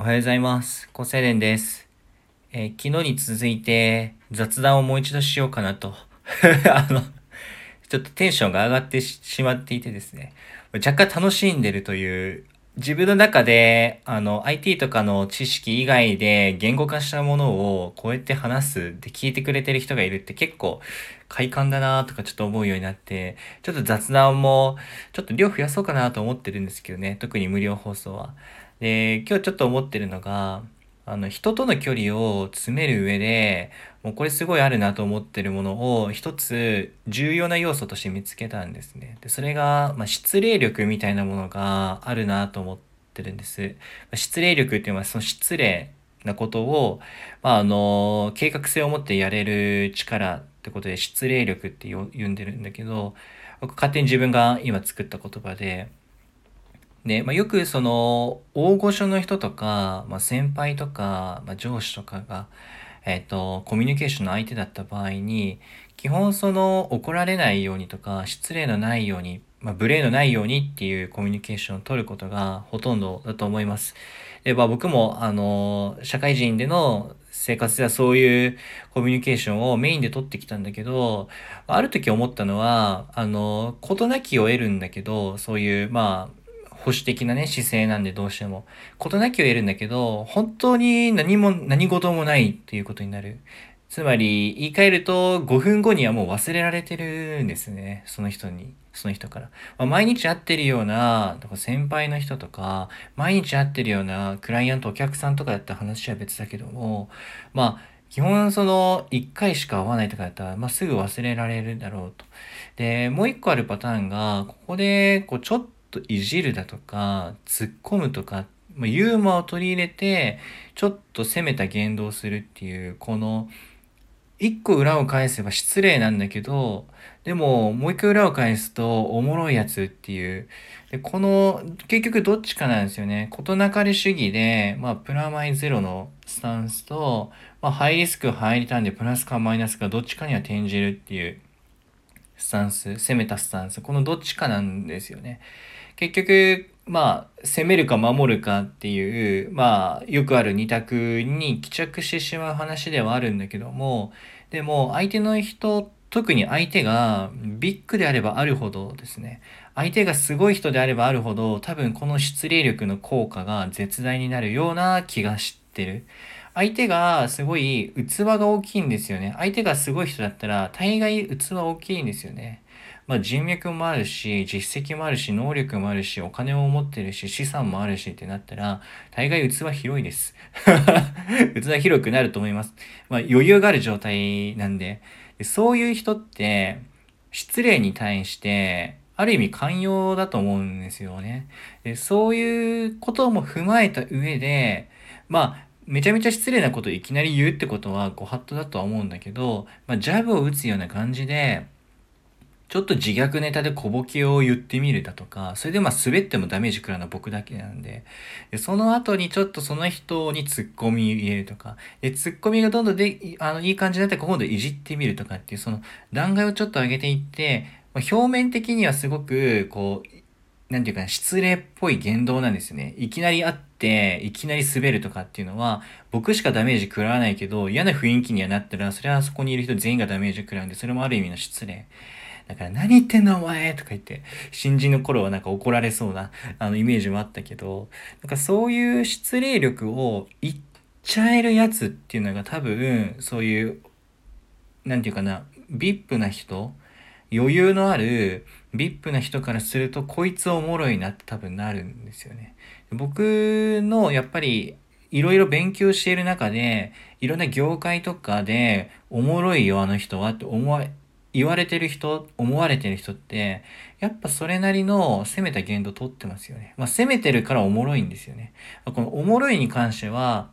おはようございます。高青年です。えー昨日に続いて雑談をもう一度しようかなと。あの、ちょっとテンションが上がってししまっていてですね。若干楽しんでるという、自分の中で、あの、IT とかの知識以外で言語化したものをこうやって話すって聞いてくれてる人がいるって結構快感だなとかちょっと思うようになって、ちょっと雑談もちょっと量増やそうかなと思ってるんですけどね。特に無料放送は。で、今日ちょっと思ってるのが、あの、人との距離を詰める上で、もうこれすごいあるなと思ってるものを一つ重要な要素として見つけたんですね。で、それが、まあ、失礼力みたいなものがあるなと思ってるんです。失礼力っていうのはその失礼なことを、まあ、あの、計画性を持ってやれる力ってことで失礼力って呼んでるんだけど、僕勝手に自分が今作った言葉で、で、まあ、よくその大御所の人とか、まあ、先輩とか、まあ、上司とかが、えっとコミュニケーションの相手だった場合に基本その怒られないようにとか失礼のないように、まあ、無礼のないようにっていうコミュニケーションを取ることがほとんどだと思います。で、まあ、僕もあの社会人での生活ではそういうコミュニケーションをメインで取ってきたんだけどある時思ったのはあの事なきを得るんだけどそういうまあ保守的なね、姿勢なんでどうしても。事なきを得るんだけど、本当に何も、何事もないっていうことになる。つまり、言い換えると、5分後にはもう忘れられてるんですね。その人に、その人から。まあ、毎日会ってるような、だか先輩の人とか、毎日会ってるようなクライアント、お客さんとかだった話は別だけども、まあ、基本その、1回しか会わないとかだったら、まあ、すぐ忘れられるだろうと。で、もう一個あるパターンが、ここで、こう、ちょっとといじるだとか、突っ込むとか、まあ、ユーモアを取り入れて、ちょっと攻めた言動をするっていう、この、一個裏を返せば失礼なんだけど、でも、もう一個裏を返すと、おもろいやつっていう。で、この、結局どっちかなんですよね。事なかれ主義で、まあ、プラマイゼロのスタンスと、まあ、ハイリスク、ハイリターンでプラスかマイナスかどっちかには転じるっていうスタンス、攻めたスタンス。このどっちかなんですよね。結局、まあ、攻めるか守るかっていう、まあ、よくある二択に帰着してしまう話ではあるんだけども、でも、相手の人、特に相手がビッグであればあるほどですね、相手がすごい人であればあるほど、多分この失礼力の効果が絶大になるような気がしてる。相手がすごい器が大きいんですよね。相手がすごい人だったら、大概器大きいんですよね。まあ、人脈もあるし、実績もあるし、能力もあるし、お金を持ってるし、資産もあるしってなったら、大概器広いです。器広くなると思います。まあ、余裕がある状態なんで。そういう人って、失礼に対して、ある意味寛容だと思うんですよね。でそういうことも踏まえた上で、まあ、めちゃめちゃ失礼なことをいきなり言うってことはご法度だとは思うんだけど、まあ、ジャブを打つような感じで、ちょっと自虐ネタで小ボケを言ってみるだとか、それでまあ滑ってもダメージ食らうのは僕だけなんで、でその後にちょっとその人にツッコミ入れるとか、でツッコミがどんどんであのいい感じになったら今度いじってみるとかっていう、その段階をちょっと上げていって、まあ、表面的にはすごく、こう、なんていうか、失礼っぽい言動なんですよね。いきなり会って、いきなり滑るとかっていうのは、僕しかダメージ食らわないけど、嫌な雰囲気にはなったら、それはそこにいる人全員がダメージ食らうんで、それもある意味の失礼。だから何言ってんのお前とか言って、新人の頃はなんか怒られそうな、あの、イメージもあったけど、なんかそういう失礼力を言っちゃえるやつっていうのが多分、そういう、なんていうかな、ビップな人、余裕のあるビップな人からすると、こいつおもろいなって多分なるんですよね。僕のやっぱりいろいろ勉強している中で、いろんな業界とかで、おもろいよ、あの人はって思、言われてる人、思われてる人って、やっぱそれなりの攻めた言動取ってますよね。まあ攻めてるからおもろいんですよね。このおもろいに関しては、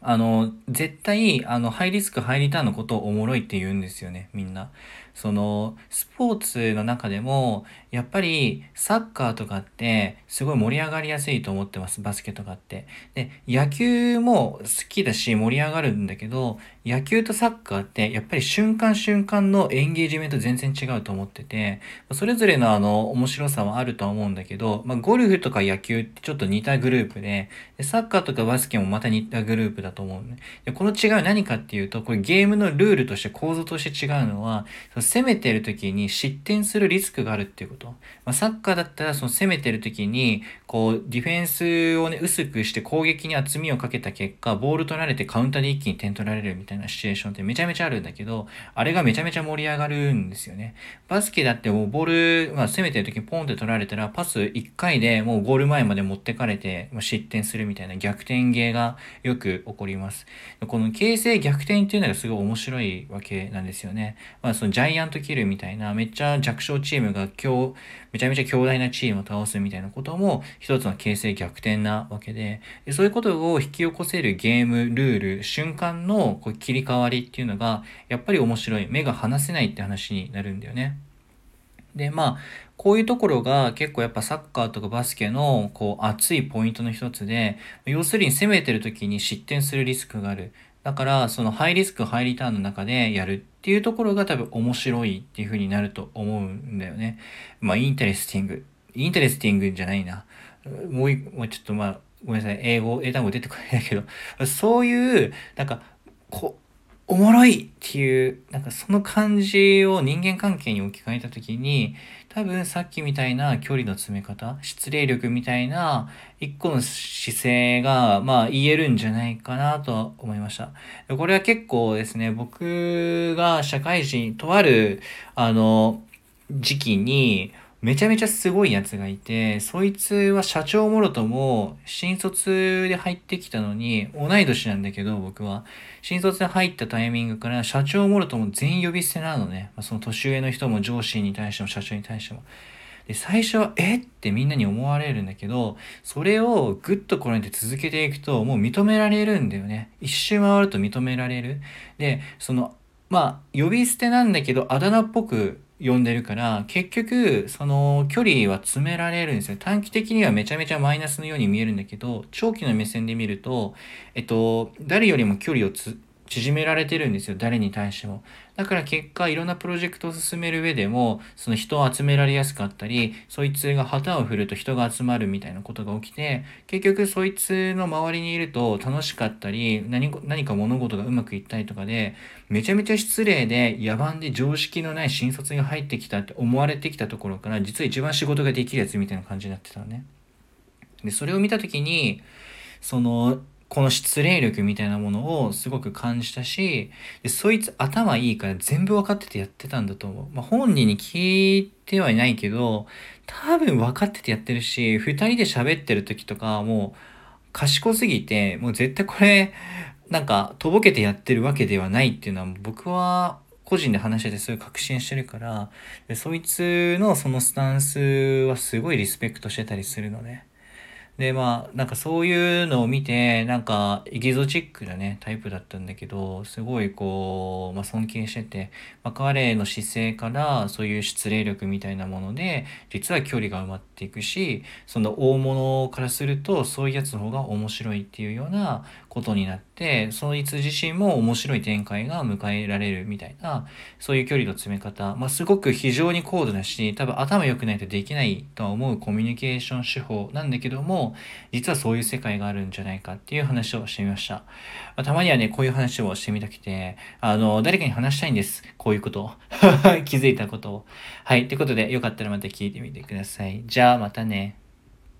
あの、絶対、あの、ハイリスク、ハイリターンのことをおもろいって言うんですよね、みんな。その、スポーツの中でも、やっぱりサッカーとかってすごい盛り上がりやすいと思ってます、バスケとかって。で、野球も好きだし盛り上がるんだけど、野球とサッカーってやっぱり瞬間瞬間のエンゲージメント全然違うと思ってて、それぞれのあの面白さはあるとは思うんだけど、まあ、ゴルフとか野球ってちょっと似たグループで、でサッカーとかバスケもまた似たグループだと思うね。でこの違いは何かっていうと、これゲームのルールとして構造として違うのは、攻めてる時に失点するリスクがあるっていうこと。まあ、サッカーだったらその攻めてる時に、こう、ディフェンスをね、薄くして攻撃に厚みをかけた結果、ボール取られてカウンターで一気に点取られるみたいなシチュエーションってめちゃめちゃあるんだけど、あれがめちゃめちゃ盛り上がるんですよね。バスケだってもうボール、まあ、攻めてる時にポンって取られたら、パス1回でもうゴール前まで持ってかれて、まあ、失点するみたいな逆転芸がよく起こります。この形勢逆転っていうのがすごい面白いわけなんですよね。まあ、そのジャイアントキルみたいな、めっちゃ弱小チームが今日、めちゃめちゃ強大なチームを倒すみたいなことも一つの形勢逆転なわけで、でそういうことを引き起こせるゲーム、ルール、瞬間のこう切り替わりっていうのが、やっぱり面白い。目が離せないって話になるんだよね。で、まあ、こういうところが結構やっぱサッカーとかバスケのこう熱いポイントの一つで、要するに攻めてる時に失点するリスクがある。だから、そのハイリスク、ハイリターンの中でやるっていうところが多分面白いっていう風になると思うんだよね。まあ、 interesting。interesting じゃないな。もう一個、ちょっとまあ、ごめんなさい。英語、英単語出てこないんだけど、そういう、なんか、こうおもろいっていう、なんかその感じを人間関係に置き換えたときに、多分さっきみたいな距離の詰め方、失礼力みたいな一個の姿勢が、まあ言えるんじゃないかなと思いました。これは結構ですね、僕が社会人、とある、あの、時期に、めちゃめちゃすごいやつがいて、そいつは社長もろとも新卒で入ってきたのに、同い年なんだけど、僕は。新卒で入ったタイミングから社長もろとも全員呼び捨てなのね。まあ、その年上の人も上司に対しても社長に対しても。で、最初は、え？ってみんなに思われるんだけど、それをぐっとこれで続けていくと、もう認められるんだよね。一周回ると認められる。で、その、まあ、呼び捨てなんだけど、あだ名っぽく呼んでるから、結局、その距離は詰められるんですよ。短期的にはめちゃめちゃマイナスのように見えるんだけど、長期の目線で見ると、えっと、誰よりも距離をつ縮められてるんですよ。誰に対しても。だから結果、いろんなプロジェクトを進める上でも、その人を集められやすかったり、そいつが旗を振ると人が集まるみたいなことが起きて、結局そいつの周りにいると楽しかったり、何何か物事がうまくいったりとかで、めちゃめちゃ失礼で野蛮で常識のない新卒が入ってきたって思われてきたところから、実は一番仕事ができるやつみたいな感じになってたのね。で、それを見たときに、その、この失礼力みたいなものをすごく感じたし、でそいつ頭いいから全部分かっててやってたんだと思う。まあ、本人に聞いてはいないけど、多分分かっててやってるし、二人で喋ってる時とかもう賢すぎて、もう絶対これ、なんか、とぼけてやってるわけではないっていうのは僕は個人で話しててそうい確信してるから、そいつのそのスタンスはすごいリスペクトしてたりするのね。で、まあ、なんかそういうのを見て、なんか、エキゾチックなね、タイプだったんだけど、すごいこう、まあ尊敬してて、まあ彼の姿勢からそういう失礼力みたいなもので、実は距離が埋まっていくし、その大物からすると、そういうやつの方が面白いっていうようなことになって、そいつ自身も面白い展開が迎えられるみたいな、そういう距離の詰め方、まあすごく非常に高度だし、多分頭良くないとできないとは思うコミュニケーション手法なんだけども、実はそういう世界があるんじゃないかっていう話をしてみました。ま、たまにはね、こういう話をしてみたくて、あの、誰かに話したいんです。こういうことを。気づいたことを。はい。ということで、よかったらまた聞いてみてください。じゃあ、またね。